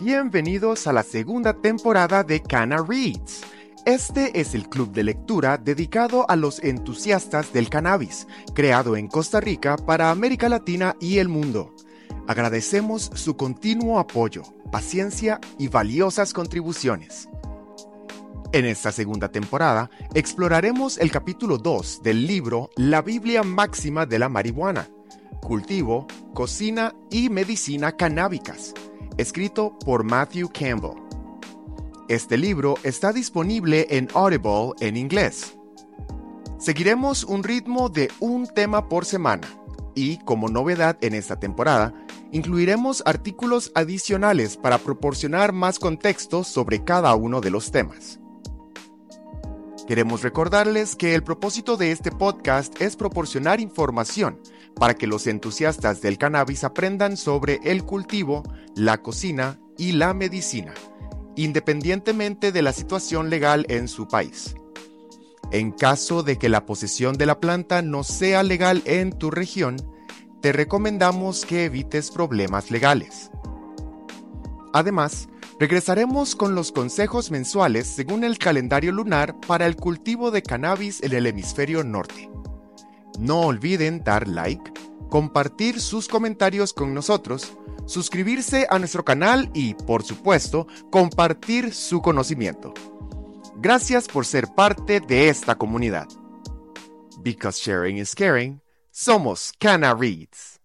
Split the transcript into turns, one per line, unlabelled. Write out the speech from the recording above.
Bienvenidos a la segunda temporada de Cana Reads. Este es el club de lectura dedicado a los entusiastas del cannabis, creado en Costa Rica para América Latina y el mundo. Agradecemos su continuo apoyo, paciencia y valiosas contribuciones. En esta segunda temporada exploraremos el capítulo 2 del libro La Biblia Máxima de la Marihuana, Cultivo, Cocina y Medicina Canábicas, escrito por Matthew Campbell. Este libro está disponible en Audible en inglés. Seguiremos un ritmo de un tema por semana y, como novedad en esta temporada, incluiremos artículos adicionales para proporcionar más contexto sobre cada uno de los temas. Queremos recordarles que el propósito de este podcast es proporcionar información para que los entusiastas del cannabis aprendan sobre el cultivo, la cocina y la medicina, independientemente de la situación legal en su país. En caso de que la posesión de la planta no sea legal en tu región, te recomendamos que evites problemas legales. Además, Regresaremos con los consejos mensuales según el calendario lunar para el cultivo de cannabis en el hemisferio norte. No olviden dar like, compartir sus comentarios con nosotros, suscribirse a nuestro canal y, por supuesto, compartir su conocimiento. Gracias por ser parte de esta comunidad. Because sharing is caring, somos Cana Reads.